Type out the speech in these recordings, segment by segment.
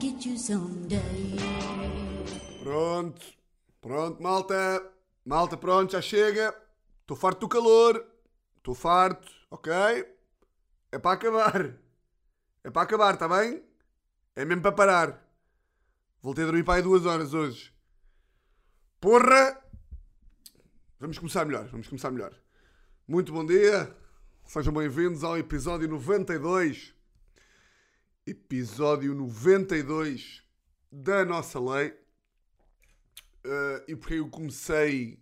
get you someday. Pronto, pronto, malta. Malta, pronto, já chega. Estou farto do calor. Estou farto, ok? É para acabar. É para acabar, está bem? É mesmo para parar. Voltei a dormir para aí duas horas hoje. Porra! Vamos começar melhor, vamos começar melhor. Muito bom dia. Sejam bem-vindos ao episódio 92. Episódio 92 da nossa lei. Uh, e porque eu comecei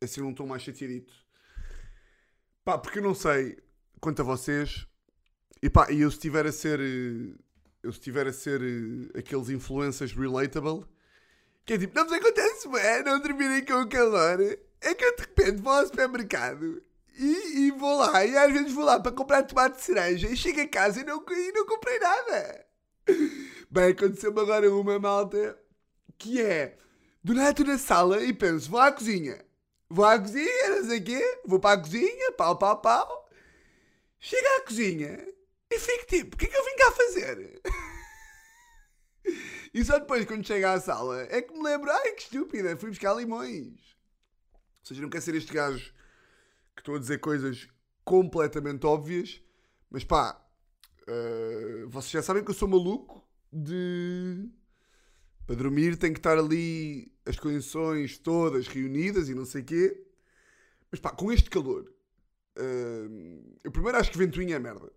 assim num tom mais chateadito. Pá, porque eu não sei quanto a vocês. E pá, eu se estiver a ser. eh, Eu se estiver a ser eh, aqueles influencers relatable. Que é tipo, não vos acontece, ué, não dormirem com o calor. É que eu de repente vou ao supermercado e, e vou lá, e às vezes vou lá para comprar tomate de cereja e chego a casa e não, e não comprei nada. Bem, aconteceu-me agora uma malta que é do nada na sala e penso, vou à cozinha. Vou à cozinha, não sei o quê, vou para a cozinha, pau, pau, pau. Chego à cozinha e fico tipo, o que é que eu vim cá fazer? E só depois, quando chego à sala, é que me lembro, ai que estúpida, fui buscar limões. Ou seja, não quer ser este gajo que estou a dizer coisas completamente óbvias, mas pá, eh, vocês já sabem que eu sou maluco de. Para dormir tem que estar ali as condições todas reunidas e não sei quê. Mas pá, com este calor, eh, eu primeiro acho que ventoinha é merda.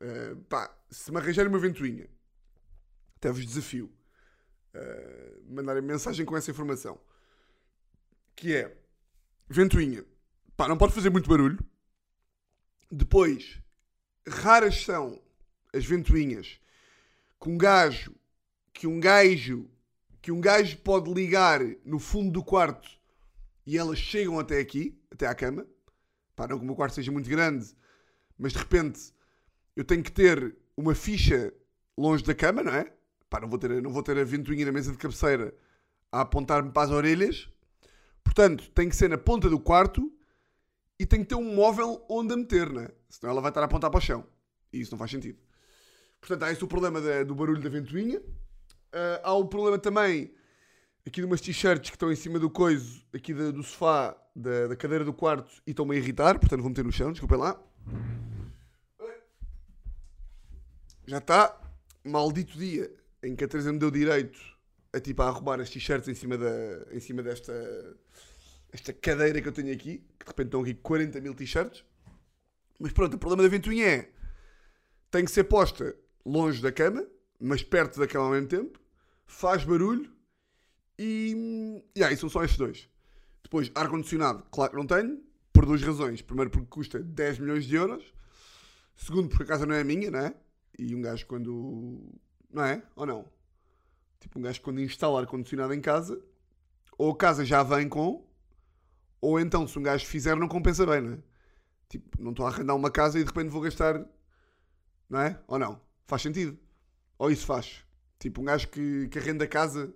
Eh, pá, se me arranjarem uma ventoinha, até vos desafio eh, mandarem mensagem com essa informação. Que é ventoinha. Pá, não pode fazer muito barulho. Depois, raras são as ventoinhas que um gajo, que um gajo, que um gajo pode ligar no fundo do quarto e elas chegam até aqui, até à cama. Pá, não que o meu quarto seja muito grande, mas de repente eu tenho que ter uma ficha longe da cama, não é? Pá, não vou ter, não vou ter a ventoinha na mesa de cabeceira a apontar-me para as orelhas. Portanto, tem que ser na ponta do quarto e tem que ter um móvel onde a meter, né? Senão ela vai estar a apontar para o chão. E isso não faz sentido. Portanto, há esse o problema da- do barulho da ventoinha. Ah, há o problema também aqui de umas t-shirts que estão em cima do coiso, aqui da- do sofá, da, da cadeira do quarto, e estão-me a irritar. Portanto, vou meter no chão, desculpem lá. Já está. Maldito dia em que a Teresa me deu direito a, tipo, a arrumar as t-shirts em cima, da, em cima desta esta cadeira que eu tenho aqui, que de repente estão aqui 40 mil t-shirts. Mas pronto, o problema da ventoinha é tem que ser posta longe da cama, mas perto da cama ao mesmo tempo, faz barulho e. E aí, são só estes dois. Depois, ar-condicionado, claro que não tenho, por duas razões. Primeiro, porque custa 10 milhões de euros. Segundo, porque a casa não é minha, não é? E um gajo quando. Não é? Ou não? Tipo, um gajo quando instala ar-condicionado em casa, ou a casa já vem com, ou então se um gajo fizer não compensa bem, não é? Tipo, não estou a arrendar uma casa e de repente vou gastar, não é? Ou não? Faz sentido? Ou isso faz? Tipo, um gajo que, que arrenda casa,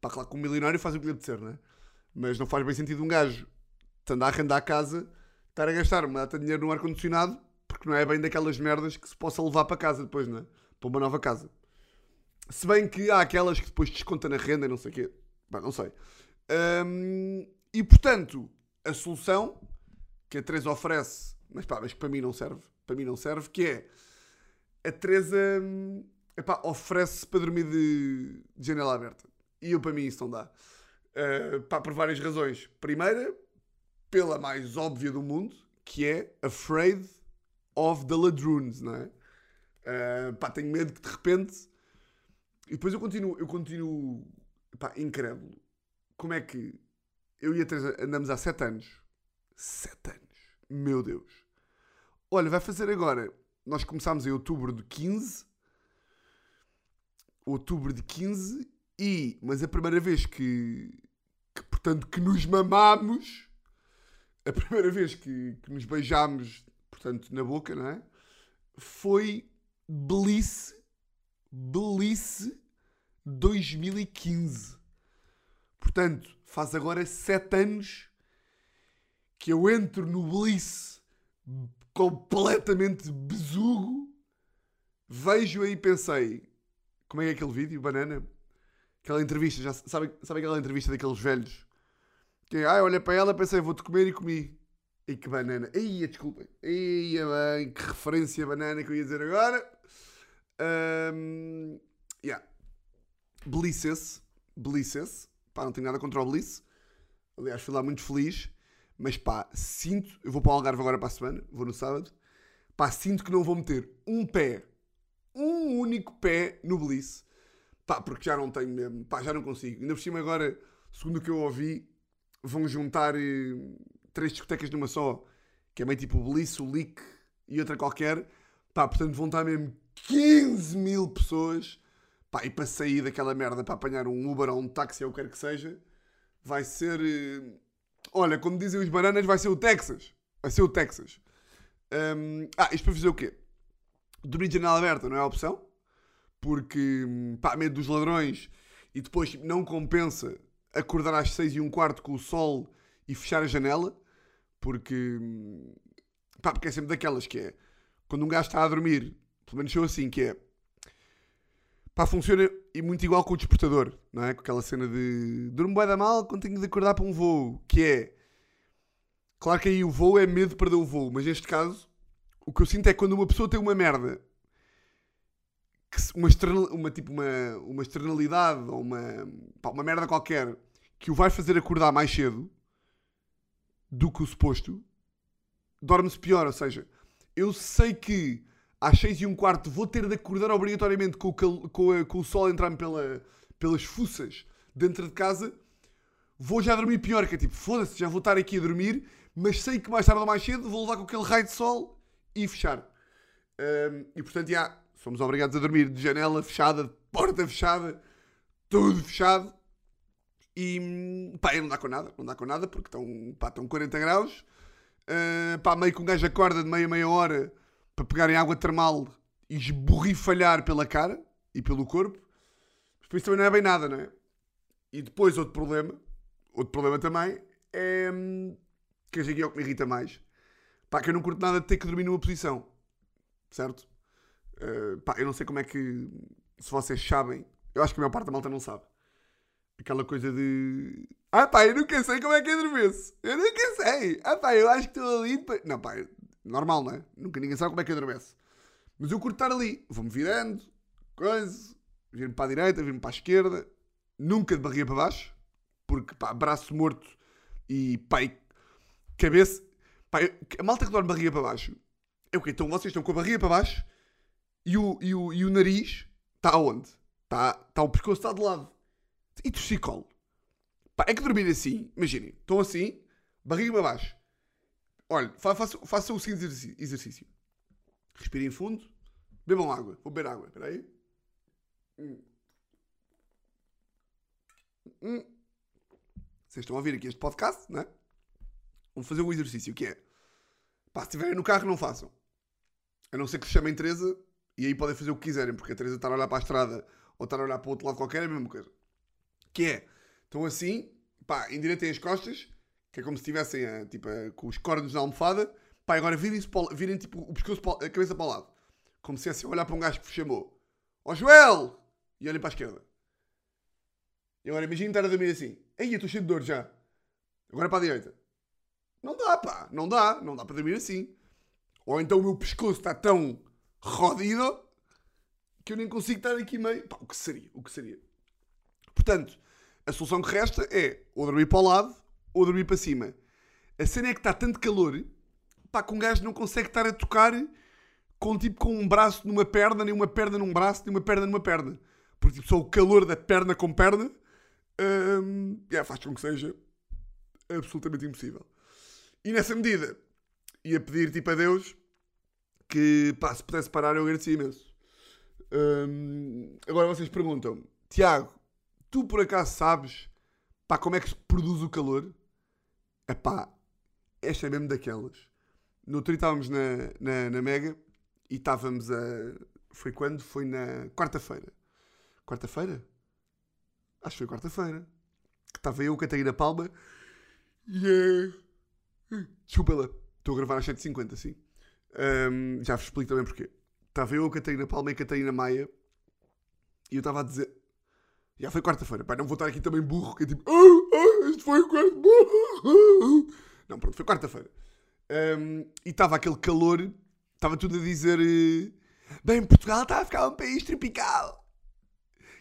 pá, claro que um milionário faz o que lhe apetecer, não é? Mas não faz bem sentido um gajo estando a arrendar a casa, estar a gastar uma data de dinheiro no ar-condicionado, porque não é bem daquelas merdas que se possa levar para casa depois, não é? Para uma nova casa. Se bem que há aquelas que depois desconta na renda e não sei o quê. Pá, não sei. E portanto, a solução que a Teresa oferece, mas pá, mas que para mim não serve, para mim não serve, que é a Teresa hum, epá, oferece para dormir de, de janela aberta. E eu para mim isso não dá. Uh, pá, por várias razões. Primeira, pela mais óbvia do mundo, que é afraid of the ladroons, não é? Uh, pá, tenho medo que de repente. E depois eu continuo, eu continuo pá, incrédulo. Como é que eu e a Teresa andamos há 7 anos? 7 anos. Meu Deus. Olha, vai fazer agora. Nós começámos em outubro de 15. Outubro de 15. E, mas a primeira vez que, que portanto, que nos mamámos, a primeira vez que, que nos beijámos, portanto, na boca, não é? Foi Belice, Belice 2015. Portanto, faz agora 7 anos que eu entro no Belice completamente besugo, vejo aí e pensei: Como é que é aquele vídeo, banana? Aquela entrevista, já sabe, sabe aquela entrevista daqueles velhos? Que é, ah, olha para ela, pensei, vou-te comer e comi. E que banana. Eia, desculpem. Eia, bem, que referência banana que eu ia dizer agora. Um, yeah. Belices. Belices. Pá, não tenho nada contra o Belice. Aliás, fui lá muito feliz. Mas pá, sinto. Eu vou para o Algarve agora para a semana. Vou no sábado. Pá, sinto que não vou meter um pé. Um único pé no Belice. Pá, porque já não tenho mesmo. Pá, já não consigo. Ainda por cima agora, segundo o que eu ouvi, vão juntar eh, três discotecas numa só. Que é meio tipo o Belice, o Leak e outra qualquer. Pá, portanto vão estar mesmo 15 mil pessoas. Pá, e para sair daquela merda, para apanhar um Uber ou um táxi ou o que quer que seja, vai ser. eh, Olha, como dizem os bananas, vai ser o Texas. Vai ser o Texas. Hum, ah, isto para fazer o quê? Dormir de janela aberta não é opção. Porque, pá, medo dos ladrões e depois não compensa acordar às 6 e um quarto com o sol e fechar a janela. Porque, pá, porque é sempre daquelas que é. Quando um gajo está a dormir, pelo menos eu assim, que é. Pá, funciona e muito igual com o despertador, não é? Com aquela cena de durmo bem da mal quando tenho de acordar para um voo, que é. Claro que aí o voo é medo de perder o voo, mas neste caso, o que eu sinto é quando uma pessoa tem uma merda, que uma, external, uma, tipo uma, uma externalidade ou uma, pá, uma merda qualquer que o vai fazer acordar mais cedo do que o suposto, dorme-se pior. Ou seja, eu sei que às 6 e um quarto vou ter de acordar obrigatoriamente com o, cal- com a- com o sol entrar-me pela, pelas fuças dentro de casa, vou já dormir pior, que é tipo, foda-se, já vou estar aqui a dormir, mas sei que mais tarde ou mais cedo vou levar com aquele raio de sol e fechar. Hum, e portanto, já, somos obrigados a dormir de janela fechada, de porta fechada, tudo fechado. E pá, não dá com nada, não dá com nada, porque estão, estão 40 graus. Uh, pá, meio que um gajo acorda de meia meia hora para pegar em água termal e esborrifalhar pela cara e pelo corpo. Mas isso também não é bem nada, não é? E depois outro problema, outro problema também é hum, que aqui é o que me irrita mais. Pá, que eu não curto nada de ter que dormir numa posição. Certo? Uh, pá, eu não sei como é que. Se vocês sabem, eu acho que a maior parte da malta não sabe. Aquela coisa de. Ah pá, eu nunca sei como é que adormeço. Eu nunca sei. Ah pá, eu acho que estou ali. depois- Não pá, normal, não é? Nunca ninguém sabe como é que adormece. Mas eu curto estar ali. Vou-me virando, coisa, vir-me para a direita, vir-me para a esquerda. Nunca de barriga para baixo. Porque pá, braço morto e pá, e cabeça. Pá, eu- a malta que dorme barriga para baixo. É o quê? Então vocês estão com a barriga para baixo e o, e o, e o nariz está aonde? Está, está o pescoço está de lado. E torcicolo. Pá, é que dormir assim, imaginem, estão assim, barriga para baixo. Olha, fa- façam façam o seguinte exercício. Respirem fundo, bebam água. Vou beber água, espera aí. Hum. Hum. Vocês estão a ouvir aqui este podcast, não é? Vamos fazer um exercício que é. Pá, se estiverem no carro, não façam. A não ser que se chamem Teresa e aí podem fazer o que quiserem, porque a Teresa está a olhar para a estrada ou está a olhar para o outro lado qualquer, é a mesma coisa. Que é, estão assim, pá, endireitem as costas, que é como se estivessem a, tipo, a- com os cornos na almofada, pá, agora virem-se virem tipo, o pescoço, para a cabeça para o lado. Como se fossem a olhar para um gajo que vos chamou. Ó Joel! E olhem para a esquerda. E agora imagina estar a dormir assim. Ei, eu estou cheio de dor já. Agora para a direita. Não dá, pá. Não dá. Não dá para dormir assim. Ou então o meu pescoço está tão rodido que eu nem consigo estar aqui meio. Pá, o que seria? O que seria? Portanto, a solução que resta é ou dormir para o lado ou dormir para cima. A cena é que está tanto calor pá, que um gajo não consegue estar a tocar com tipo com um braço numa perna, nem uma perna num braço, nem uma perna numa perna. Porque tipo, só o calor da perna com perna hum, yeah, faz com que seja absolutamente impossível. E nessa medida, ia pedir tipo a Deus que pá, se pudesse parar eu agradecia imenso. Hum, agora vocês perguntam Tiago, tu por acaso sabes pá, como é que se produz o calor? Epá, esta é mesmo daquelas. No outro estávamos na, na, na Mega e estávamos a. Foi quando? Foi na quarta-feira. Quarta-feira? Acho que foi quarta-feira. Que estava eu, Catarina Palma e a. Desculpa lá, estou a gravar às 7h50, sim. Ahm, já vos explico também porquê. Estava eu, Catarina Palma e Catarina Maia E eu estava a dizer. Já foi quarta-feira, pá, não vou estar aqui também burro, que é tipo. Isto foi quarta Não, pronto, foi quarta-feira. Um, e estava aquele calor, estava tudo a dizer. eh, Bem, Portugal está a ficar um país tropical.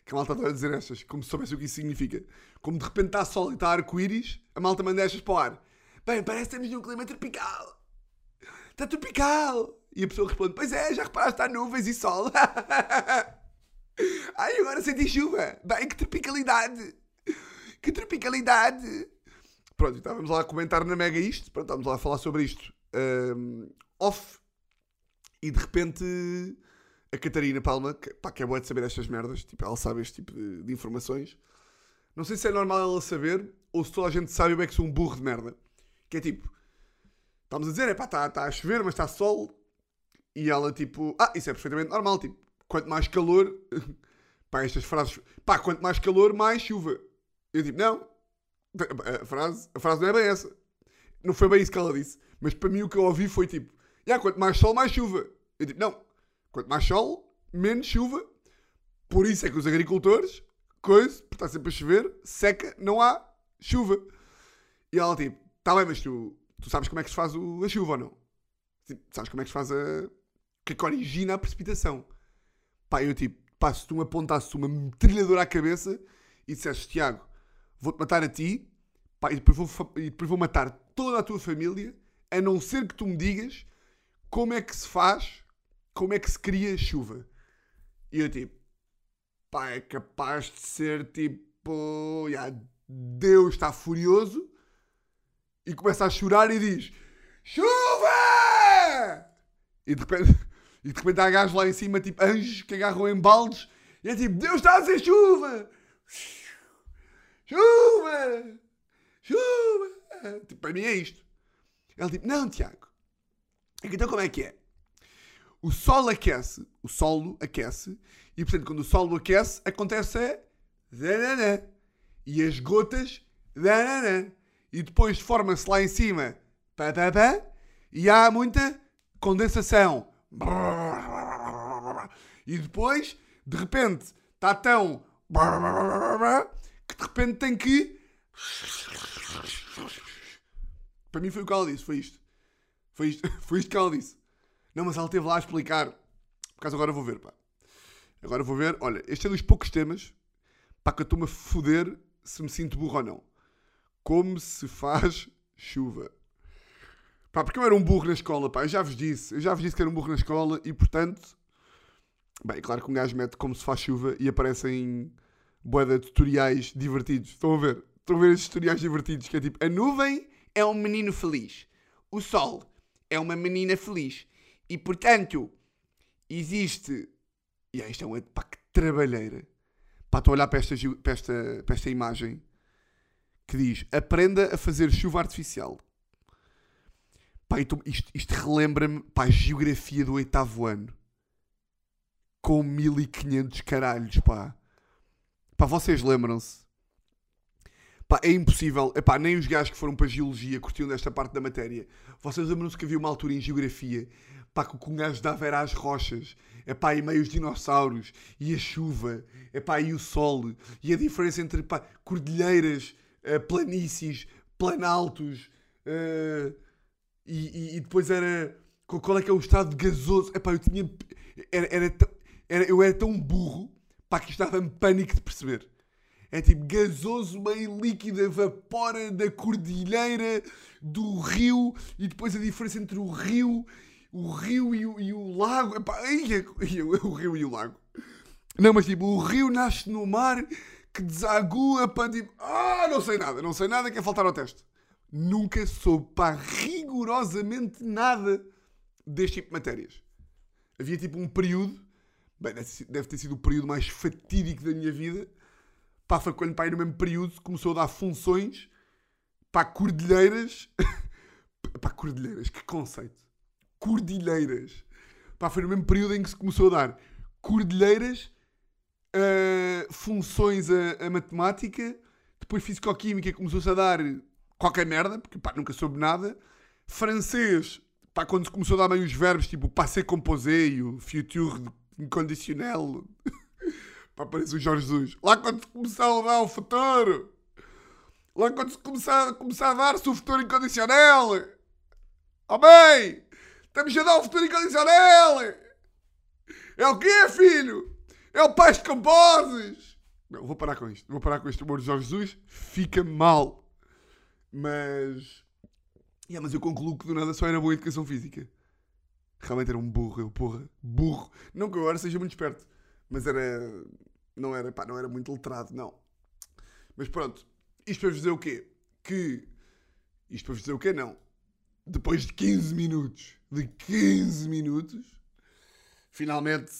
Que a malta está a dizer estas, como se soubesse o que isso significa. Como de repente está sol e está arco-íris, a malta manda estas para o ar. Bem, parece que estamos num clima tropical. Está tropical. E a pessoa responde: Pois é, já reparaste, está nuvens e sol. Ai, agora senti chuva. Bem, que tropicalidade. Que tropicalidade. Pronto, estávamos lá a comentar na Mega isto. Pronto, estávamos lá a falar sobre isto. ahm, off. E de repente a Catarina Palma, que, pá, que é boa de saber estas merdas, tipo, ela sabe este tipo de, de informações. Não sei se é normal ela saber ou se toda a gente sabe eu é que sou um burro de merda. Que é tipo, estamos a dizer, é pá, está tá a chover, mas está sol. E ela tipo, ah, isso é perfeitamente normal, tipo, quanto mais calor, pá, estas frases, pá, quanto mais calor, mais chuva. Eu tipo, não, a frase, a frase não é bem essa. Não foi bem isso que ela disse. Mas para mim o que eu ouvi foi tipo, yeah, quanto mais sol, mais chuva. Eu digo, não, quanto mais sol, menos chuva. Por isso é que os agricultores, coisa, porque está sempre a chover, seca, não há chuva. E ela tipo, tá bem, mas tu, tu sabes como é que se faz o- a chuva ou não? Tipo, sabes como é que se faz a. Que é que origina a precipitação? Pá, eu tipo, pá, se tu me apontasses uma metralhadora à cabeça e dissesses, Tiago, vou-te matar a ti, pá, e depois, vou, e depois vou matar toda a tua família, a não ser que tu me digas como é que se faz, como é que se cria chuva. E eu tipo, pá, é capaz de ser tipo, Deus está furioso e começa a chorar e diz, chuva! E de repente, e de repente há gajos lá em cima, tipo anjos que agarram em baldes e é tipo, Deus está a fazer chuva! Chuva! Chuva! Tipo, para mim é isto. Ele tipo, não, Tiago. É Então como é que é? O sol aquece, o solo aquece, e portanto quando o solo aquece, acontece a dananã. E as gotas. E depois forma-se lá em cima, e há muita condensação. E depois, de repente, está tão que de repente tem que. Para mim foi o que ela disse, foi isto. Foi isto, foi isto que ela disse. Não, mas ela esteve lá a explicar. Por acaso agora vou ver, pá. Agora vou ver. Olha, este é dos poucos temas pá, que eu estou-me a foder se me sinto burro ou não. Como se faz chuva. Pá, porque eu era um burro na escola, pá. Eu já vos disse. Eu já vos disse que era um burro na escola e, portanto... Bem, claro que um gajo mete como se faz chuva e aparecem boeda tutoriais divertidos. Estão a ver? Estão a ver esses tutoriais divertidos que é tipo... A nuvem é um menino feliz. O sol é uma menina feliz. E, portanto, existe... E yeah, isto é uma... Pá, que trabalheira. Pá, estou a olhar para esta, para esta, para esta imagem que diz aprenda a fazer chuva artificial. Pá, então isto, isto relembra-me pá, a geografia do oitavo ano. Com 1500 caralhos, pá. Pá, vocês lembram-se? Pá, é impossível. Epá, nem os gajos que foram para geologia curtiam desta parte da matéria. Vocês lembram-se que havia uma altura em geografia pá, que o que um gajo dava era as rochas, epá, e meio os dinossauros, e a chuva, epá, e o sol, e a diferença entre pá, cordilheiras, eh, planícies, planaltos, eh, e, e- e depois era qual é que é o estado gasoso. Epá, eu tinha. Era, era, era- eu era tão burro pá, que isto dava-me pânico de perceber. É tipo gasoso, meio líquido, evapora da cordilheira, do rio, e depois a diferença entre o rio, o rio e o, e o lago. Epá, ai, é- ai, o rio e o lago. Não, mas tipo, o rio nasce no mar que desagua para tipo. Ah, não sei nada, não sei nada, quer faltar ao teste. Nunca soube, pá, rigorosamente nada deste tipo de matérias. Havia tipo um período, bem, deve ter sido o período mais fatídico da minha vida. Pá, quando, pá, aí no mesmo período começou a dar funções para cordilheiras. pá, cordilheiras, que conceito. Cordilheiras. Pá, foi no mesmo período em que se começou a dar cordilheiras, ah, funções a, a matemática, depois fisicoquímica começou-se a dar qualquer merda, porque pá, nunca soube nada. Francês, pá, quando se começou a dar meio os verbos, tipo passé composé e o futur inconditionnel. Pá, parece o Jorge Jesus. Lá quando se começar a dar o futuro. Lá quando se começar, começar a dar-se o futuro incondicional. Bem! Estamos a dar o futuro incondicional! É o quê, filho? É o pai de composes! Não, vou parar com isto. Vou parar com este humor de Jorge Jesus. Fica mal. Mas... Yeah, mas eu concluo que do nada só era boa educação física. Realmente era um burro, eu, porra. Burro. Não que eu agora seja muito esperto. Mas era... Não era, pá, não era muito letrado, não. Mas pronto. Isto para vos dizer o quê? Que... Isto para vos dizer o quê? Não. Depois de 15 minutos. De 15 minutos. Finalmente,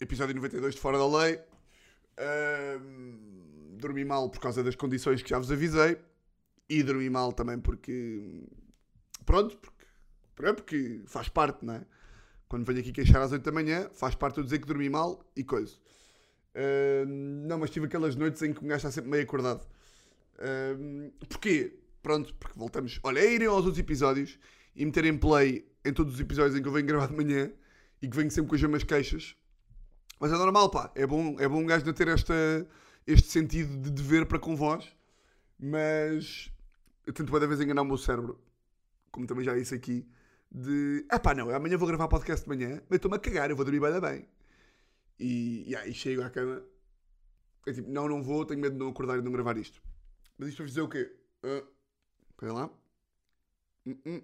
episódio 92 de Fora da Lei. Dormi mal por causa das condições que já vos avisei. E dormi mal também porque. Pronto, porque, porque faz parte, não é? Quando venho aqui queixar às 8 da manhã, faz parte eu dizer que dormi mal e coisa. Ahm, não, mas tive aquelas noites em que o gajo está sempre meio acordado. Ahm, porquê? Pronto, porque voltamos. Olha, é irem aos outros episódios e meterem play em todos os episódios em que eu venho gravar de manhã e que venho sempre com as mesmas queixas. Mas é normal, pá. É bom, é bom um gajo não ter esta, este sentido de dever para com vós. Mas eu tento cada vez enganar o meu cérebro, como também já disse aqui, de ah pá, não, amanhã vou gravar podcast de manhã, mas estou-me a cagar, eu vou dormir bem, bem. E, e aí chego à cama, é tipo, não, não vou, tenho medo de não acordar e de não gravar isto. Mas isto para dizer o quê? Uh, lá. Hum, hum.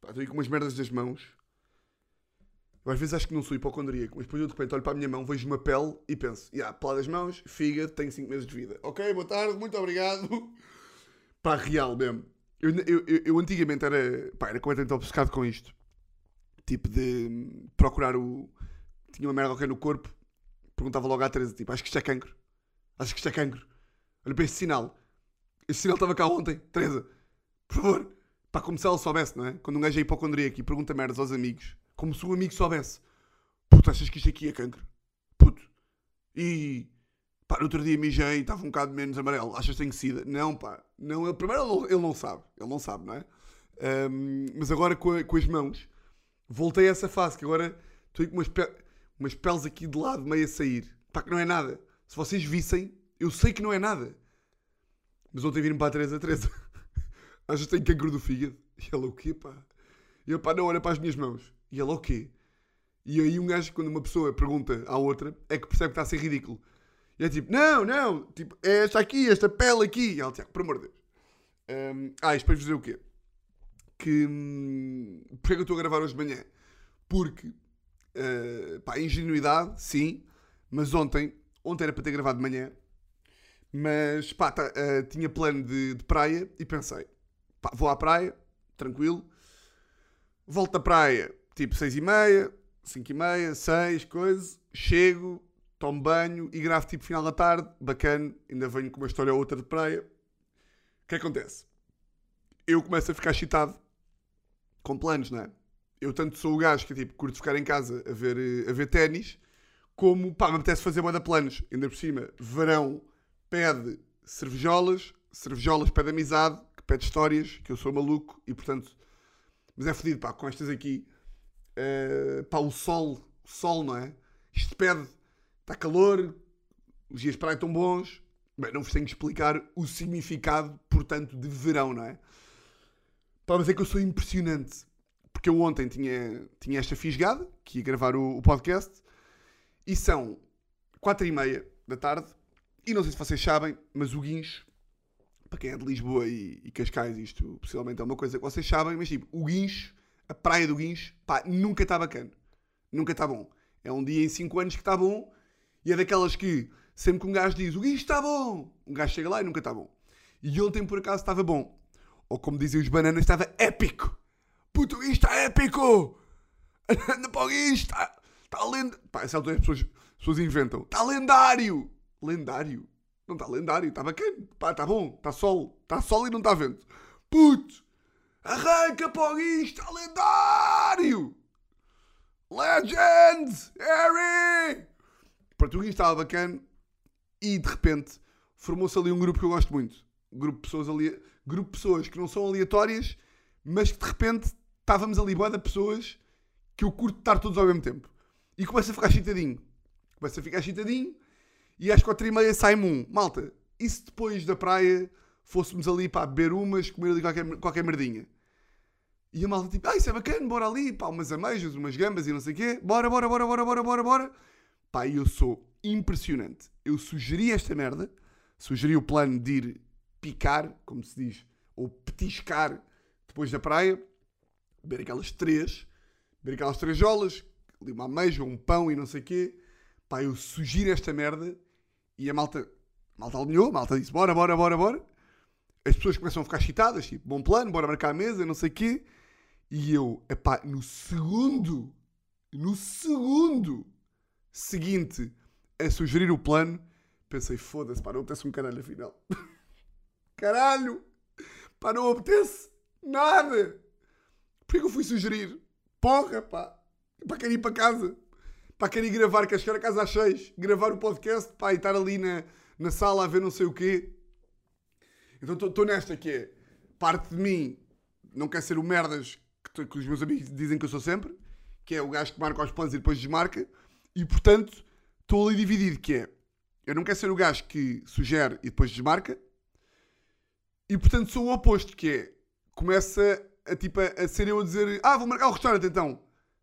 Pá, estou aí com umas merdas das mãos. Eu às vezes acho que não sou hipocondríaco, mas depois eu de repente olho para a minha mão, vejo uma pele e penso, yeah, pela das mãos, fígado, tenho 5 meses de vida. Ok, boa tarde, muito obrigado. Pá, real mesmo. Eu, eu, eu, eu antigamente era, pá, era completamente obcecado com isto. Tipo de procurar o... Tinha uma merda qualquer no corpo, perguntava logo à Teresa, tipo, acho que isto é cancro. Acho que isto é cancro. Olha para este sinal. Este sinal estava cá ontem. Teresa, por favor. Pá, como se ela soubesse, não é? Quando um gajo é hipocondríaco e pergunta merdas aos amigos, como se o amigo soubesse. Puto, achas que isto aqui é cancro? Puto. E. Pá, no outro dia mijei e estava um bocado menos amarelo. Achas que tenho sida? Não, pá. Não, ele, primeiro ele não, ele não sabe. Ele não sabe, não é? Ahm, mas agora com, a- com as mãos, voltei a essa fase que agora estou aí com umas, pe- umas peles aqui de lado meio a sair. Pá, que não é nada. Se vocês vissem, eu sei que não é nada. Mas ontem viram para a Teresa, Teresa. Achas que tenho cancro do fígado? E ela, o quê, pá? E eu, pá, não, olha para as minhas mãos. E ela, o quê? E aí um gajo, quando uma pessoa pergunta à outra, é que percebe que está a ser ridículo. E é tipo, não, não, tipo, é esta aqui, esta pele aqui. E ela, Tiago, por amor de Deus. Hum, ah, isto para vos dizer o quê? Que, hum, porque é que eu estou a gravar hoje de manhã? Porque, uh, pá, ingenuidade, sim, mas ontem, ontem era para ter gravado de manhã, mas, pá, tá, uh, tinha plano de, de praia e pensei, pá, vou à praia, tranquilo, volto da praia, tipo 6 e meia, 5 e meia, 6, coisa, chego, tomo banho e gravo tipo final da tarde, bacana, ainda venho com uma história ou outra de praia. O que acontece? Eu começo a ficar excitado com planos, não é? Eu tanto sou o gajo que tipo, curto ficar em casa a ver, eh, a ver ténis, como pá, me apetece fazer moda planos. Ainda por cima, verão pede cervejolas, cervejolas pede amizade, que pede histórias, que eu sou maluco e portanto. Mas é fodido, pá, com estas aqui. eh, pá, o sol, o sol, não é? Isto pede, está calor, os dias de praia estão bons. Bem, não vos tenho que explicar o significado, portanto, de verão, não é? Pá, mas é que eu sou impressionante. Porque eu ontem tinha, tinha esta fisgada, que ia gravar o, o podcast, e são quatro e meia da tarde, e não sei se vocês sabem, mas o guincho, para quem é de Lisboa e, e Cascais, isto possivelmente é uma coisa que vocês sabem, mas tipo, o guincho, a praia do guincho, pá, nunca está bacana. Nunca está bom. É um dia em 5 anos que está bom, e é daquelas que, sempre que um gajo diz, o guincho está bom, um gajo chega lá e nunca está bom. E ontem, por acaso, estava bom. Ou como dizem os bananas, estava épico. Puto, o guincho está épico! Anda para o guincho, está, está lendo. Pá, essa altura as pessoas, as pessoas inventam. Está lendário! Lendário? Não está lendário, está bacana. Pá, está bom, está sol. Está sol e não está vento. Puto! Arranca para está lendário! Legend! Harry! Guincho estava bacana e de repente formou-se ali um grupo que eu gosto muito. Um grupo de pessoas ali, grupo de pessoas que não são aleatórias, mas que de repente estávamos ali boa de pessoas que eu curto estar todos ao mesmo tempo. e começo a ficar chitadinho. Começo a ficar chitadinho e às quatro e meia sai-me um. Malta, e se depois da praia fôssemos ali para beber umas, comer ali qualquer, qualquer merdinha? E a malta tipo, ah, isso é bacana, bora ali, pá, umas ameijas, umas gambas e não sei o quê. Bora, bora, bora, bora, bora, bora, bora. Pá, eu sou impressionante. Eu sugeri esta merda, sugeri o plano de ir picar, como se diz, ou petiscar depois da praia, beber aquelas três, beber aquelas três jolas, ali uma ameixa, um pão e não sei o quê. Pá, eu sugiro esta merda e a malta, a malta alinhou, a malta disse, bora, bora, bora, bora. As pessoas começam a ficar excitadas, tipo, bom plano, bora marcar a mesa, não sei o quê. E eu, epá, no segundo, no segundo seguinte a sugerir o plano, pensei, foda-se, pá, não apetece um caralho afinal. caralho! Pá, não apetece nada! Porquê que eu fui sugerir? Porra, pá! Pá, quero ir para casa. Pá, quero ir gravar, quero chegar a casa às seis, gravar o podcast, pá, e estar ali na, na sala a ver não sei o quê. Então estou nesta que é, parte de mim não quer ser o merdas que, que os meus amigos dizem que eu sou sempre, que é o gajo que marca os planos e depois desmarca, e portanto estou ali dividido, que é, eu não quero ser o gajo que sugere e depois desmarca, e portanto sou o oposto, que é, começa a, tipo, a ser eu a dizer, ah, vou marcar o restaurante então,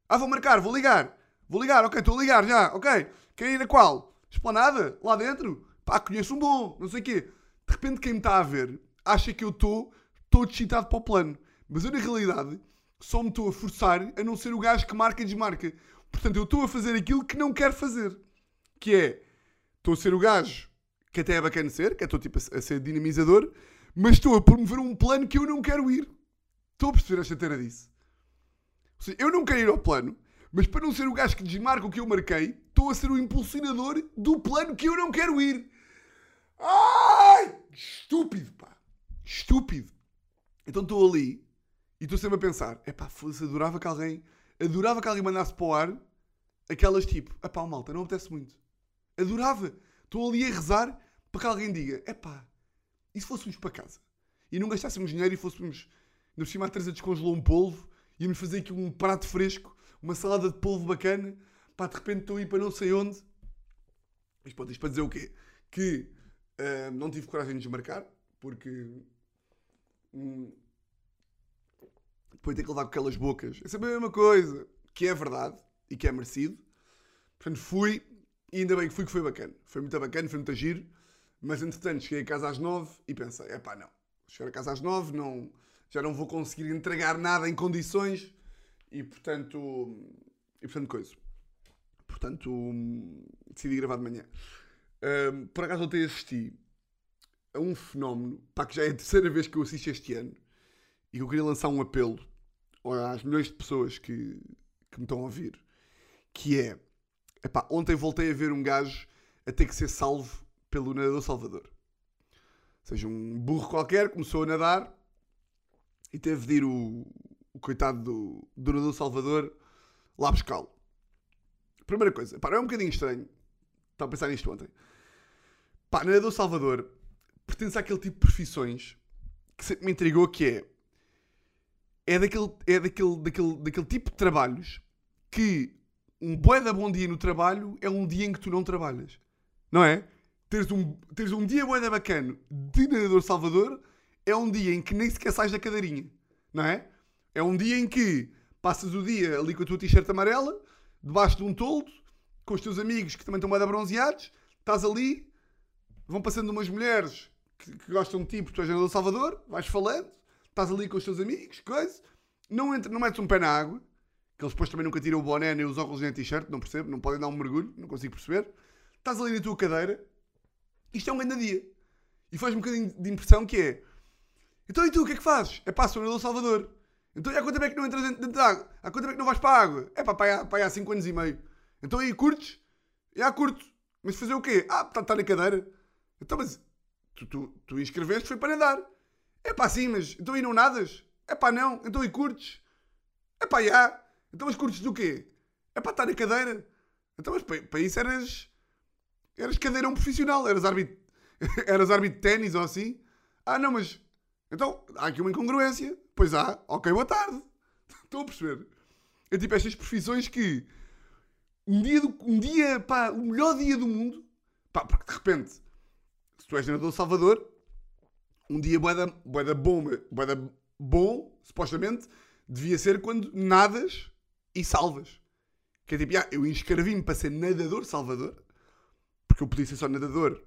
ah, vou marcar, vou ligar, vou ligar, ok, estou a ligar já, ok, quer ir a qual? Esplanada? Lá dentro? Pá, conheço um bom, não sei o quê. De repente quem me está a ver acha que eu estou todo excitado para o plano. Mas eu, na realidade, só me estou a forçar a não ser o gajo que marca e desmarca. Portanto, eu estou a fazer aquilo que não quero fazer. Que é, estou a ser o gajo que até é bacana ser, que estou tipo a, a ser dinamizador, mas estou a promover um plano que eu não quero ir. Estou a perceber a chateira disso. Seja, eu não quero ir ao plano, mas para não ser o gajo que desmarca o que eu marquei, estou a ser o impulsionador do plano que eu não quero ir. Ai! Estúpido, pá. Estúpido. Então estou ali e estou sempre a pensar: é pá, adorava que alguém, adorava que alguém mandasse para o ar aquelas tipo: é pá, malta, não apetece muito. Adorava. Estou ali a rezar para que alguém diga: é pá, e se fôssemos para casa e não gastássemos dinheiro e fôssemos, no cima a Teresa descongelou um polvo, íamos fazer aqui um prato fresco, uma salada de polvo bacana, pá, de repente estou a ir para não sei onde. Isto pode isto para dizer o quê? Que Uh, não tive coragem de desmarcar, porque hum, depois ter que levar com aquelas bocas. É sempre a mesma coisa, que é verdade e que é merecido. Portanto, fui e ainda bem que fui, que foi bacana. Foi muito bacana, foi muito giro. Mas entretanto, cheguei a casa às nove e pensei: é pá, não. Chegar a casa às nove, não, já não vou conseguir entregar nada em condições e portanto. E portanto, coisa. Portanto, decidi gravar de manhã. Um, por acaso ontem assisti a um fenómeno, pá, que já é a terceira vez que eu assisto este ano, e eu queria lançar um apelo às milhões de pessoas que, que me estão a ouvir, que é, epá, ontem voltei a ver um gajo a ter que ser salvo pelo nadador Salvador. Ou seja, um burro qualquer começou a nadar e teve de ir o, o coitado do, do nadador Salvador lá buscá-lo. Primeira coisa, pá, é um bocadinho estranho. Estava a pensar nisto ontem. Pá, nadador Salvador pertence àquele tipo de profissões que sempre me intrigou que é é daquele, é daquele, daquele, daquele tipo de trabalhos que um bué da bom dia no trabalho é um dia em que tu não trabalhas. Não é? Teres um, teres um dia bué bacana de nadador Salvador é um dia em que nem sequer sais da cadeirinha. Não é? É um dia em que passas o dia ali com a tua t-shirt amarela, debaixo de um toldo, com os teus amigos que também estão mais bronzeados, estás ali, vão passando umas mulheres que, que gostam de ti porque tu és do Salvador, vais falando, estás ali com os teus amigos, coisa, não, entra, não metes um pé na água, que eles depois também nunca tiram o boné nem os óculos nem a t-shirt, não percebo, não podem dar um mergulho, não consigo perceber. Estás ali na tua cadeira, isto é um grande dia. E faz um bocadinho de impressão que é, então e tu, o que é que fazes? É pá, sou do Salvador. Então e há quanto tempo é que não entras dentro, da água? Há quanto tempo é que não vais para a água? É pá, para aí há 5 anos e meio. Então aí curtes? Já curto. Mas fazer o quê? Ah, está tá na cadeira. Então, mas tu, tu, tu inscreveste foi para nadar. É pá, sim, mas então aí não nadas? É pá, não. Então aí curtes? É pá, já. Então mas curtes do quê? É pá, estar na cadeira. Então, mas para, para isso eras. Eras cadeirão profissional. Eras árbitro. eras árbitro de ténis ou assim. Ah, não, mas. Então, há aqui uma incongruência. Pois há. Ok, boa tarde. Estou a perceber. É tipo estas profissões que um dia, do- um dia, pá, o melhor dia do mundo, pá, porque de repente, se tu és nadador Salvador, um dia boeda, boeda bom, boeda bom, supostamente, devia ser quando nadas e salvas. Que é tipo, ah, eu inscrevi-me para ser nadador Salvador, porque eu podia ser só nadador,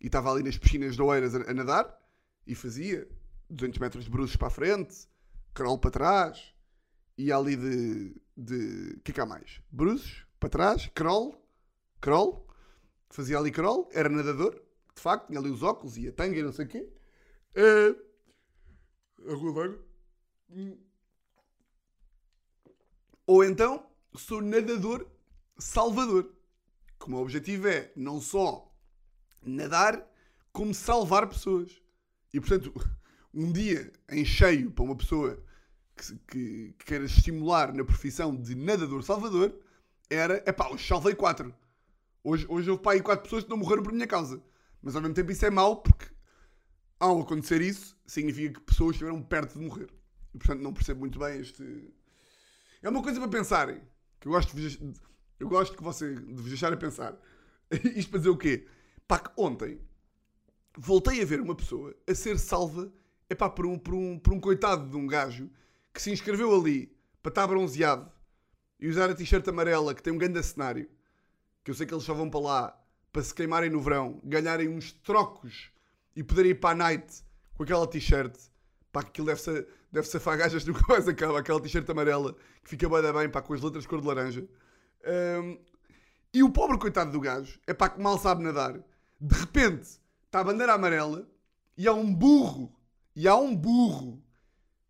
e estava ali nas piscinas de Oeiras a, a nadar, e fazia 200 metros de bruços para a frente, crawl para trás, e ali de. de. Que é que há mais? Bruços para trás, crawl, crawl, fazia ali crawl, era nadador, de facto, tinha ali os óculos e a tanga e não sei o quê. Eh, a rua. Ou então, sou nadador salvador. Como o objetivo é não só nadar, como salvar pessoas. E portanto, um dia em cheio para uma pessoa que, que, que queira estimular na profissão de nadador salvador era, epá, hoje salvei quatro. Hoje, hoje houve pá, quatro pessoas que não morreram por minha causa. Mas ao mesmo tempo isso é mau porque ao acontecer isso, significa que pessoas estiveram perto de morrer. E portanto não percebo muito bem este. É uma coisa para pensarem. Que eu gosto de eu gosto que você, de vos deixar a pensar. Isto para dizer o quê? Pá, que ontem voltei a ver uma pessoa a ser salva epá, por, um, por, um, por um coitado de um gajo que se inscreveu ali para estar bronzeado e usar a t-shirt amarela que tem um grande cenário. Que eu sei que eles só vão para lá para se queimarem no verão, ganharem uns trocos e poderem ir para a night com aquela t-shirt. Pá, que aquilo deve ser, deve ser gajas nunca mais acaba. Aquela t-shirt amarela que fica bem, bem pá, com as letras cor de laranja. Ahm, e o pobre coitado do gajo, é pá, que mal sabe nadar, de repente está a bandeira amarela e há um burro. E há um burro.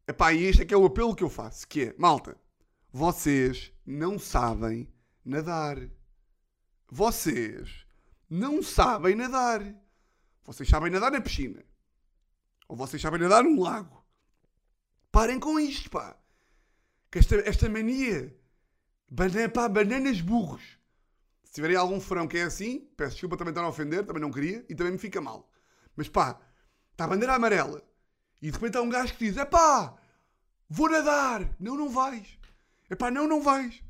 Epá, e este é que é o apelo que eu faço, que é, malta, vocês não sabem nadar. Vocês não sabem nadar. Vocês sabem nadar na piscina. Ou vocês sabem nadar num lago. Parem com isto, pá. Que esta, esta mania. Banana, pá, bananas burros. Se tiverem algum furão que é assim, peço desculpa também estar a ofender, também não queria, e também me fica mal. Mas pá, está a bandeira amarela. E de repente há um gajo que diz: é pá, vou nadar. Não, não vais. É pá, não, não vais.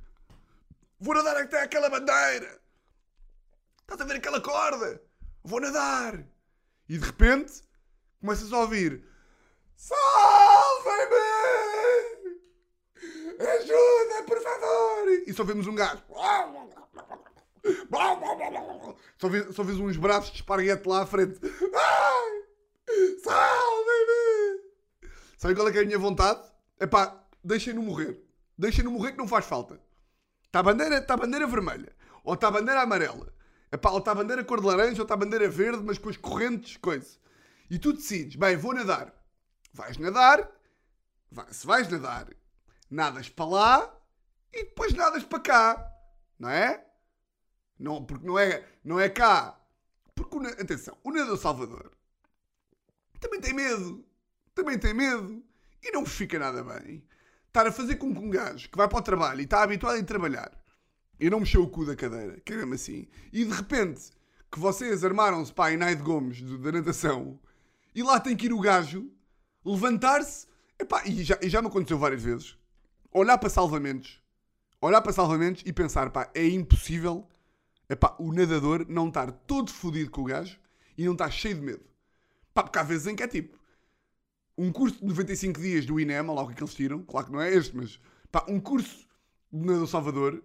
Vou nadar até aquela bandeira. Estás a ver aquela corda? Vou nadar. E de repente começas a ouvir: Salvem-me! Ajuda, por favor! E só vemos um gajo. Só vês, só uns braços de esparguete lá à frente. Ai! Salvem-me! Sabem qual é que é a minha vontade? É pá, deixem-no morrer. Deixem-no morrer que não faz falta. Está a bandeira, a bandeira vermelha. Ou está a bandeira amarela. Epá, ou está a bandeira cor de laranja, ou está a bandeira verde, mas com as correntes, coisa. E tu decides, bem, vou nadar. Vais nadar, vai- se vais nadar, nadas para lá e depois nadas para cá. Não é? Não, porque não é, não é cá. Porque, atenção, o nadador Salvador também tem medo. Também tem medo. E não fica nada bem. Estar a fazer com que um gajo que vai para o trabalho e está habituado a trabalhar e não mexeu o cu da cadeira, que é mesmo assim, e de repente que vocês armaram-se para a Inaide Gomes do- da natação e lá tem que ir o gajo levantar-se e, já, e já me aconteceu várias vezes olhar para salvamentos olhar para salvamentos e pensar pá, é impossível epá, o nadador não estar todo fodido com o gajo e não estar cheio de medo pá, porque há vezes em que é tipo um curso de 95 dias do INEM, olha lá o que é que eles tiram, claro que não é este, mas pá, um curso de nadador Salvador,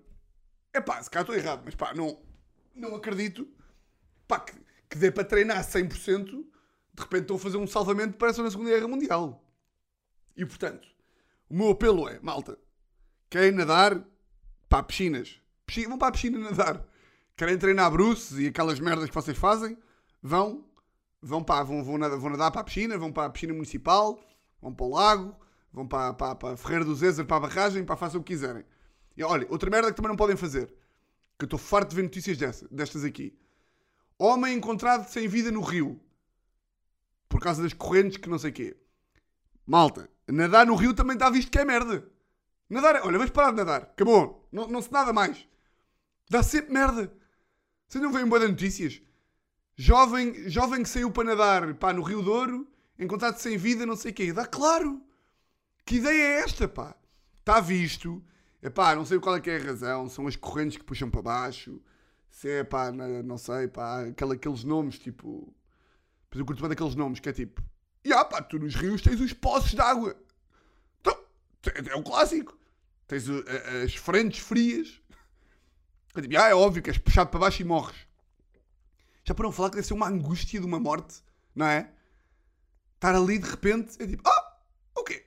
é pá, se cá estou errado, mas pá, não, não acredito pá, que, que dê para treinar 100%, de repente estou a fazer um salvamento que parece na Segunda Guerra Mundial. E portanto, o meu apelo é, malta, querem nadar, pá, piscinas, Pisci- vão para a piscina nadar. Querem treinar bruces e aquelas merdas que vocês fazem, vão, vão, para, vão, vão, nadar, vão nadar para a piscina, vão para a piscina municipal, vão para o lago, vão para, para, para Ferreira do Zézer, para a barragem, para façam o que quiserem. E olha, outra merda que também não podem fazer, que eu estou farto de ver notícias dessa, destas aqui. Homem encontrado sem vida no rio. Por causa das correntes que não sei quê. Malta, nadar no rio também está visto que é merda. Nadar, olha, vais parar de nadar. Acabou. Não, não se nada mais. Dá sempre merda. Vocês não veem boa notícias? Jovem, jovem que saiu para nadar pá, no Rio Douro, encontrado sem vida, não sei o quê. Dá claro. Que ideia é esta, pá? Está visto Epá, não sei qual é que é a razão. São as correntes que puxam para baixo. Se é, pá, não sei, pá, aquela- aqueles nomes, tipo... Depois eu curto bem daqueles nomes, que é tipo... E ah, pá, tu nos rios tens os poços de água. Então, é o clássico. Tens uh, uh, as frentes frias. Tipo, ah, é óbvio que és puxado para baixo e morres. Já para não falar que deve ser uma angústia de uma morte, não é? Estar ali de repente, é tipo, ah, o quê?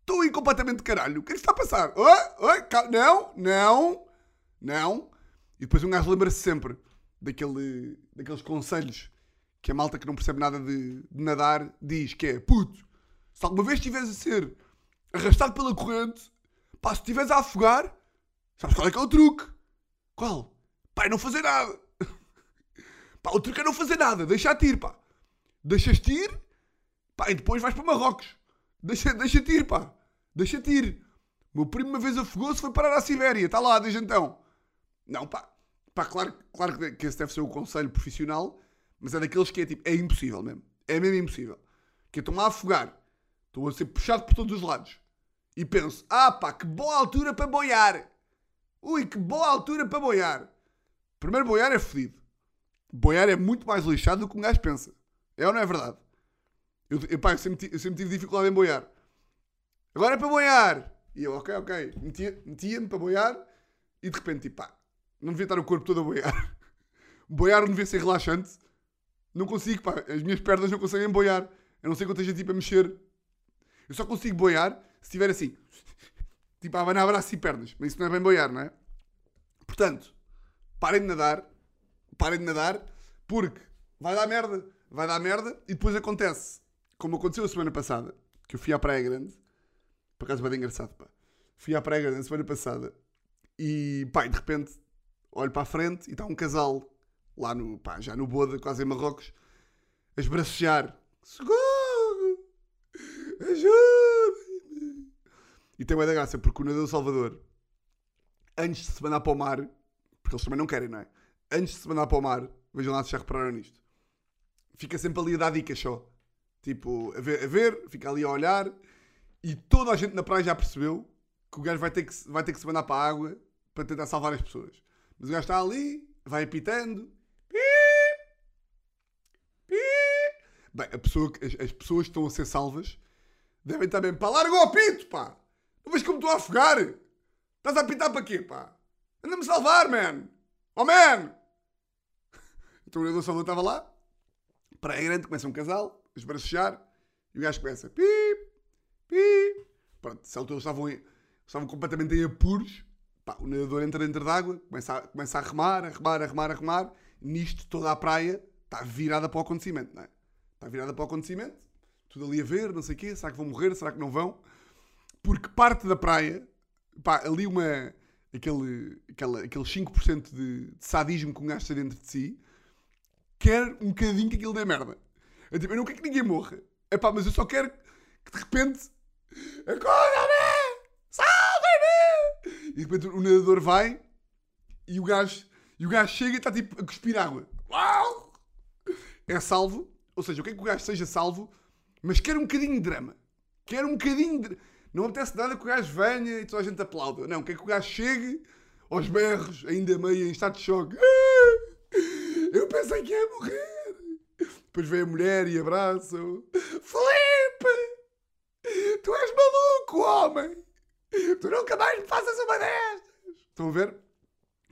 Estou aí completamente de caralho. O que é que está a passar? Oi, cal- não, não, não. E depois um gajo lembra-se sempre daquele, daqueles conselhos que a malta que não percebe nada de, de nadar diz que é, puto, se alguma vez estiveres a ser arrastado pela corrente, pá, se estiveres a afogar, sabes qual é que é o truque? Qual? Pá, é não fazer nada. Pá, o truque é não fazer nada, deixa-te ir, pá. Deixas-te ir, pá, e depois vais para Marrocos. Deixa- Deixa-te ir, pá. Deixa-te ir. Meu primo uma vez afogou-se, foi parar à Sibéria. Está lá, desde então. Não, pá. Pá, claro, claro que esse deve ser o conselho profissional, mas é daqueles que é tipo, é impossível mesmo. É mesmo impossível. Que estão a afogar. Estou a ser puxado por todos os lados. E penso, ah pá, que boa altura para boiar. Ui, que boa altura para boiar. Primeiro, boiar é fodido. Boiar é muito mais lixado do que um gajo pensa. É ou não é verdade? Eu, eu, pá, eu, sempre, eu sempre tive dificuldade em boiar. Agora é para boiar. E eu, ok, ok. Metia- Metia-me para boiar e de repente, tipo, pá, não devia estar o corpo todo a boiar. Boiar não devia ser relaxante. Não consigo, pá. As minhas pernas não conseguem boiar. A não ser que eu esteja tipo a mexer. Eu só consigo boiar se estiver assim. Tipo a abanar braços e pernas. Mas isso não é bem boiar, não é? Portanto, parem de nadar. Parem de nadar. Porque vai dar merda. Vai dar merda. E depois acontece. Como aconteceu a semana passada. Que eu fui à Praia Grande. Por acaso vai dar engraçado, pá. Fui à Praia Grande a semana passada. E, pá, e de repente, olho para a frente e está um casal lá no, pá, já no Boda, quase em Marrocos, a esbracejar. Socorro! Ajuda-me! E tem uma da graça, porque o nadador Salvador, antes de se mandar para o mar, porque eles também não querem, não é? Antes de se mandar para o mar, vejam lá se já repararam nisto, fica sempre ali a dar dicas só. Tipo, a ver, a ver, fica ali a olhar, e toda a gente na praia já percebeu que o gajo vai ter que, vai ter que se mandar para a água para tentar salvar as pessoas. Mas o gajo está ali, vai apitando. Bem, a pessoa, as, as pessoas que estão a ser salvas devem estar bem. Pá, larga o apito, pá! Não vês como estou a afogar? Estás a apitar para quê, pá? Anda-me salvar, man! Oh, man! Então o nadador Salvador estava lá, praia grande, começa um casal, a esbracejar, e o gajo começa. Pi, pi. Pronto, se eles estavam, estavam completamente em apuros, pá, o nadador entra dentro d'água, começa a, começa a remar, a remar, a remar, a remar. Nisto, toda a praia está virada para o acontecimento, não é? Está virada para o acontecimento, tudo ali a ver, não sei o quê, será que vão morrer, será que não vão? Porque parte da praia, pá, ali uma, aquele, aquela, aqueles 5% de, de sadismo que um gajo dentro de si, quer um bocadinho que aquilo dê merda. Eu, tipo, eu não quero que ninguém morra. É pá, mas eu só quero que de repente Acorda-me! Salva-me! E de repente o nadador vai e o gajo, e o gajo chega e está tipo a cuspir água. Uau! É salvo, ou seja, eu quero que o gajo seja salvo, mas quero um bocadinho de drama. Quero um bocadinho de. Não apetece nada que o gajo venha e toda a gente aplauda. Não, quero que o gajo chegue aos berros, ainda meio em estado de choque. Ah! Eu pensei que ia morrer. Depois vem a mulher e abraça. Felipe! Tu és maluco, homem! Tu nunca mais me faças uma destas! Estão a ver?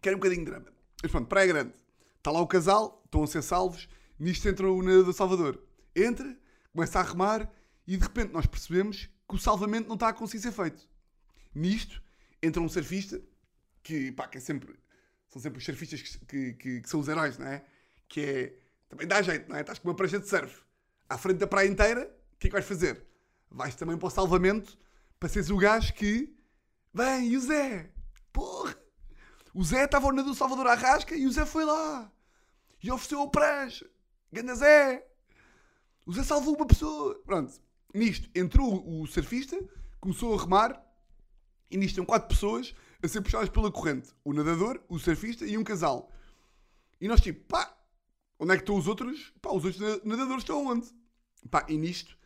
Quero um bocadinho de drama. Mas pronto, Praia Grande. Está lá o casal, estão a ser salvos. Nisto entra o nadador Salvador. Entra, começa a remar e de repente nós percebemos que o salvamento não está a conseguir ser feito. Nisto entra um surfista que, pá, que é sempre. São sempre os surfistas que, que, que- que são os heróis, não é? Que é. Também dá jeito, não é? Estás com uma prancha de surf à frente da praia inteira, o que é que vais fazer? Vais também para o salvamento para seres o gajo que. Bem, e o Zé? Porra! O Zé estava na do Salvador à rasca e o Zé foi lá e ofereceu a prancha. Ganda Zé! O Zé salvou uma pessoa. Pronto. Nisto entrou o surfista, começou a remar e nisto estão quatro pessoas a ser puxadas pela corrente. O nadador, o surfista e um casal. E nós tipo, pá, onde é que estão os outros? Pá, os outros na- nadadores estão onde? Pá, e nisto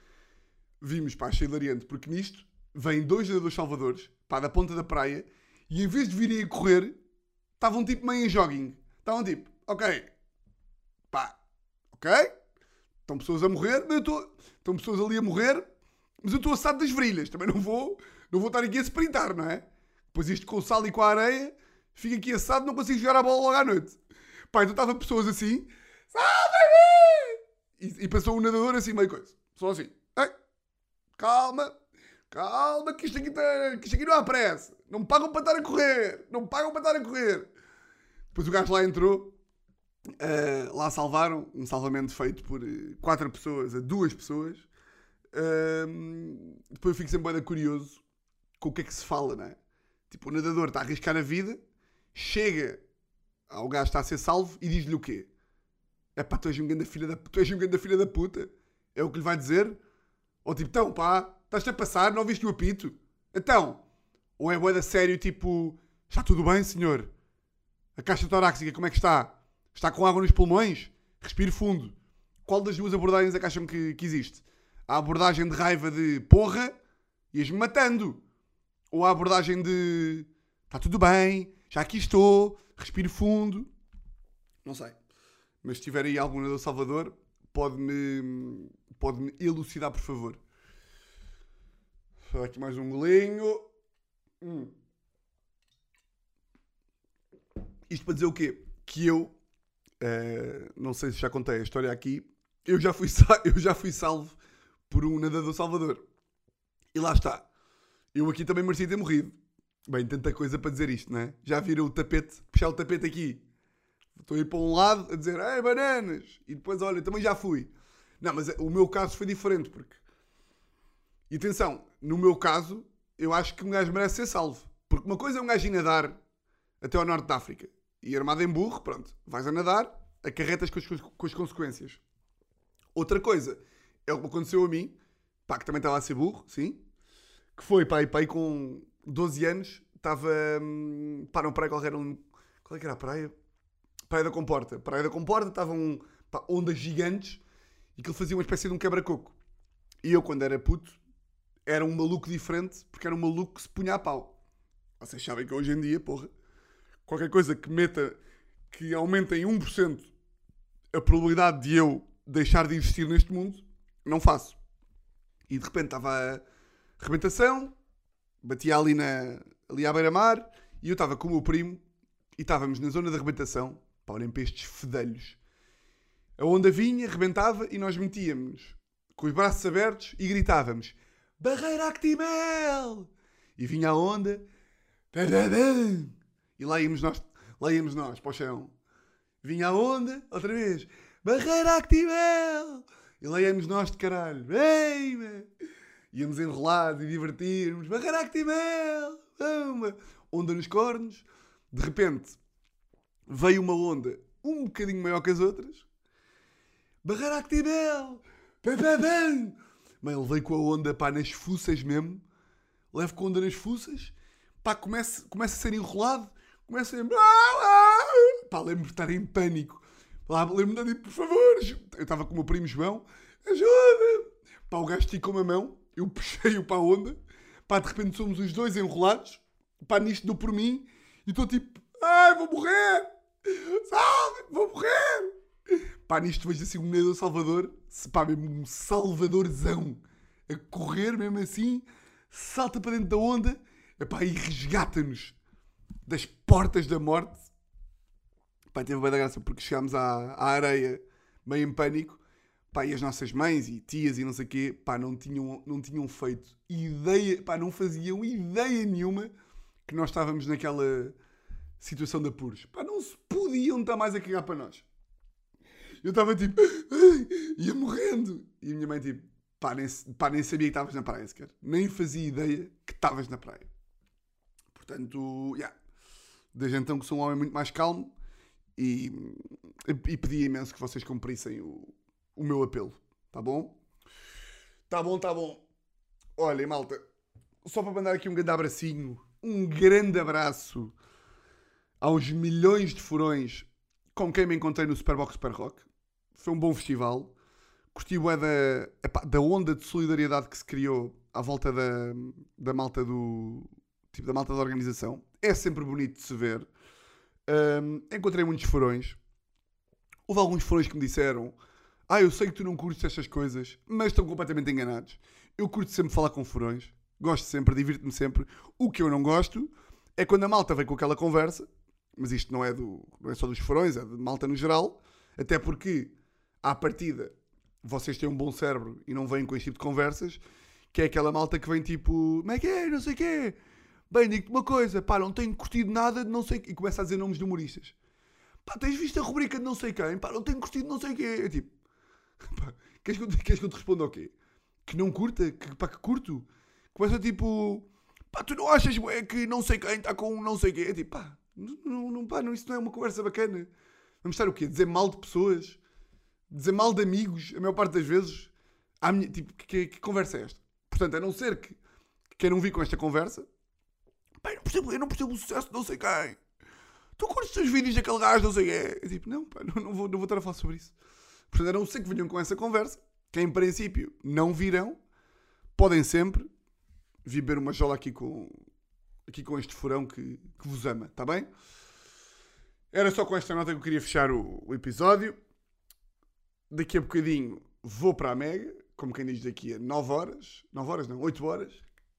vimos, pá, achei hilariante, porque nisto vêm dois nadadores salvadores, pá, da ponta da praia E em vez de virem a correr, estavam tipo meio em jogging. Estavam tipo, ok, pá, ok, estão pessoas a morrer, mas eu estou. Estão pessoas ali a morrer, mas eu estou assado das virilhas. Também não vou, não vou estar aqui a sprintar, não é? Depois isto com o sal e com a areia, fica aqui assado, não consigo jogar a bola logo à noite. Pá, então estava pessoas assim, salve-me! E, e passou um nadador assim, meio coisa. Só assim, calma, calma, que isto, aqui tá, que isto aqui não há pressa. Não me pagam para estar a correr, não me pagam para estar a correr. Depois o gajo lá entrou, uh, lá salvaram, um salvamento feito por uh, quatro pessoas a duas pessoas. Uh, depois eu fico sempre bem curioso com o que é que se fala, não é? Tipo, o nadador está a arriscar a vida, chega ao gajo que está a ser salvo e diz-lhe o quê? É pá, tu és um grande filha da, tu és um grande filha da puta. É o que lhe vai dizer? Ou tipo, então pá, estás-te a passar, não viste o apito? Então, ou é boeda sério, tipo, está tudo bem, senhor? A caixa torácica, como é que está? Está com água nos pulmões? Respire fundo. Qual das duas abordagens é que acham que, que existe? A abordagem de raiva de porra, ias-me matando. Ou a abordagem de está tudo bem, já aqui estou, respire fundo. Não sei. Mas se tiver aí algum nadador Salvador, pode-me pode elucidar, por favor. Vou dar aqui mais um golinho. Hum. Isto para dizer o quê? Que eu, uh, não sei se já contei a história aqui, eu já fui, eu já fui salvo por um nadador Salvador. E lá está. Eu aqui também merecia ter morrido. Bem, tanta coisa para dizer isto, não é? Já viram o tapete, puxar o tapete aqui. Estou a ir para um lado a dizer, ei, bananas! E depois, olha, também já fui. Não, mas o meu caso foi diferente, porque. E atenção, no meu caso, eu acho que um gajo merece ser salvo. Porque uma coisa é um gajo ir nadar até ao norte da África e armado em burro, pronto, vais a nadar, acarretas com as, com as consequências. Outra coisa é o que aconteceu a mim, pá, que também estava a ser burro, sim, que foi, pá, e pá, com 12 anos, estava, hum, pá, não praia qualquer um, qual é que era a praia? Praia da Comporta. Praia da Comporta estavam um, ondas gigantes e que ele fazia uma espécie de um quebra-coco. E eu, quando era puto, era um maluco diferente, porque era um maluco que se punha a pau. Vocês sabem que hoje em dia, porra, qualquer coisa que meta, que aumente em 1% a probabilidade de eu deixar de existir neste mundo, não faço. E de repente estava a rebentação, batia ali, na, ali à beira-mar, e eu estava com o meu primo, e estávamos na zona da rebentação, pá, olhem para estes fedelhos. A onda vinha, rebentava, e nós metíamos com os braços abertos e gritávamos Barreira Actimel! E vinha a onda, e lá íamos nós, lá íamos nós, para o chão. Vinha a onda, outra vez. Barreira Activel! E lá íamos nós de caralho. Ei. Íamos enrolados e divertirmos. Barreira Activel! Uma onda nos cornos. De repente, veio uma onda um bocadinho maior que as outras. Barreira Activel! Bam! Mas ele veio com a onda, pá, nas fuças mesmo. Levo com a onda nas fuças. Pá, começa, começa a ser enrolado começa a. Pá, lembro-me de estar em pânico. Lembro-me de dizer, por favor. Eu estava com o meu primo João, ajuda! Pá, o gajo esticou uma mão, eu puxei-o para a onda. Pá, de repente somos os dois enrolados. Pá, nisto dou por mim. E estou tipo, ai, vou morrer! Salve, vou morrer! Pá, nisto vejo assim um nadador Salvador, pá, mesmo um salvadorzão, a correr mesmo assim, salta para dentro da onda, epá, e resgata-nos das portas da morte. Pá, teve bem da graça porque chegámos à, à areia meio em pânico. Pá, e as nossas mães e tias e não sei o quê, pá, não tinham, não tinham feito ideia, pá, não faziam ideia nenhuma que nós estávamos naquela situação de apuros. Pá, não se podiam estar mais a cagar para nós. Eu estava tipo, ia morrendo. E a minha mãe tipo, pá, nem, pá, nem sabia que estavas na praia sequer. Nem fazia ideia que estavas na praia. Portanto, yeah desde então que sou um homem muito mais calmo e, e pedi imenso que vocês cumprissem o, o meu apelo. Tá bom? Tá bom, tá bom. Olhem, malta, só para mandar aqui um grande abracinho, um grande abraço aos milhões de furões com quem me encontrei no Superbox Super Rock. Foi um bom festival. Curti o da, da onda de solidariedade que se criou à volta da, da malta do. Tipo, da malta da organização é sempre bonito de se ver. Ahm, encontrei muitos furões. Houve alguns furões que me disseram: Ah, eu sei que tu não curtes estas coisas, mas estão completamente enganados. Eu curto sempre falar com furões, gosto sempre, divirto-me sempre. O que eu não gosto é quando a malta vem com aquela conversa, mas isto não é, do, não é só dos furões, é de malta no geral, até porque, à partida, vocês têm um bom cérebro e não vêm com este tipo de conversas, que é aquela malta que vem tipo, como é que é, não sei o quê. Bem, digo-te uma coisa, pá, não tenho curtido nada de não sei. E começa a dizer nomes de humoristas. Pá, tens visto a rubrica de não sei quem? Pá, não tenho curtido não sei o quê. É tipo, pá, queres que, eu, queres que eu te responda o quê? Que não curta? Que, pá, que curto? Começa tipo, pá, tu não achas ué, que não sei quem está com um não sei quê? É tipo, pá, não, não, pá, não, isso não é uma conversa bacana. Vamos estar o quê? Dizer mal de pessoas? Dizer mal de amigos, a maior parte das vezes? Minha, tipo, que, que, que conversa é esta? Portanto, a não ser que queiram vir com esta conversa, eu não percebo, eu não percebo o sucesso de não sei quem. Tu curtes os vídeos daquele gajo, não sei quem é. tipo, não, pá, não, não, vou, não vou estar a falar sobre isso. Portanto, a não ser que venham com essa conversa, que em princípio não virão, podem sempre vir beber uma jola aqui com, aqui com este furão que, que vos ama, está bem? Era só com esta nota que eu queria fechar o, o episódio. Daqui a bocadinho vou para a Mega, como quem diz daqui a 9 horas. 9 horas não, 8 horas.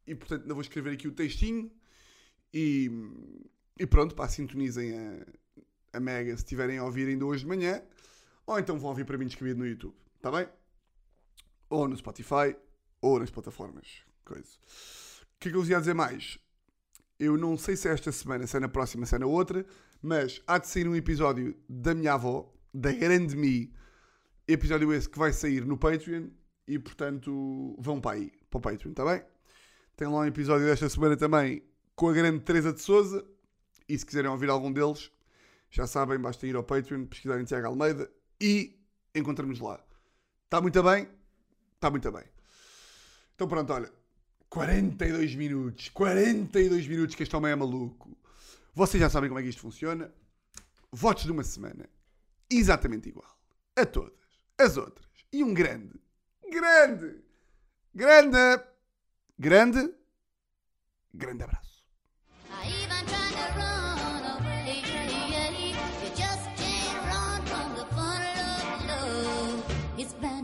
E portanto ainda vou escrever aqui o textinho. E, e pronto, pá, sintonizem a, a Mega se estiverem a ouvir ainda hoje de manhã. Ou então vão ouvir para mim descabido no YouTube, está bem? Ou no Spotify, ou nas plataformas. Coisa. O que é que eu vos ia dizer mais? Eu não sei se é esta semana, se é na próxima, se é na outra, mas há de sair um episódio da minha avó, da grande Mi, episódio esse que vai sair no Patreon e portanto vão para aí, para o Patreon, está bem? Tem lá um episódio desta semana também com a grande Teresa de Souza e se quiserem ouvir algum deles, já sabem, basta ir ao Patreon, pesquisarem Tiago Almeida e encontramos lá. Está muito bem? Está muito bem. Então pronto, olha, 42 minutos, 42 minutos que este homem é maluco. Vocês já sabem como é que isto funciona. Votos de uma semana, exatamente igual a todas as outras. E um grande, grande, grande, grande, grande abraço.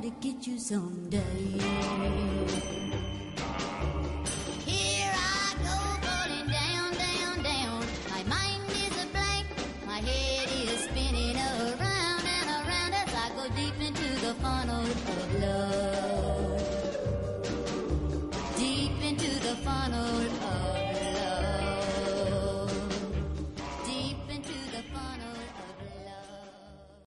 To get you someday.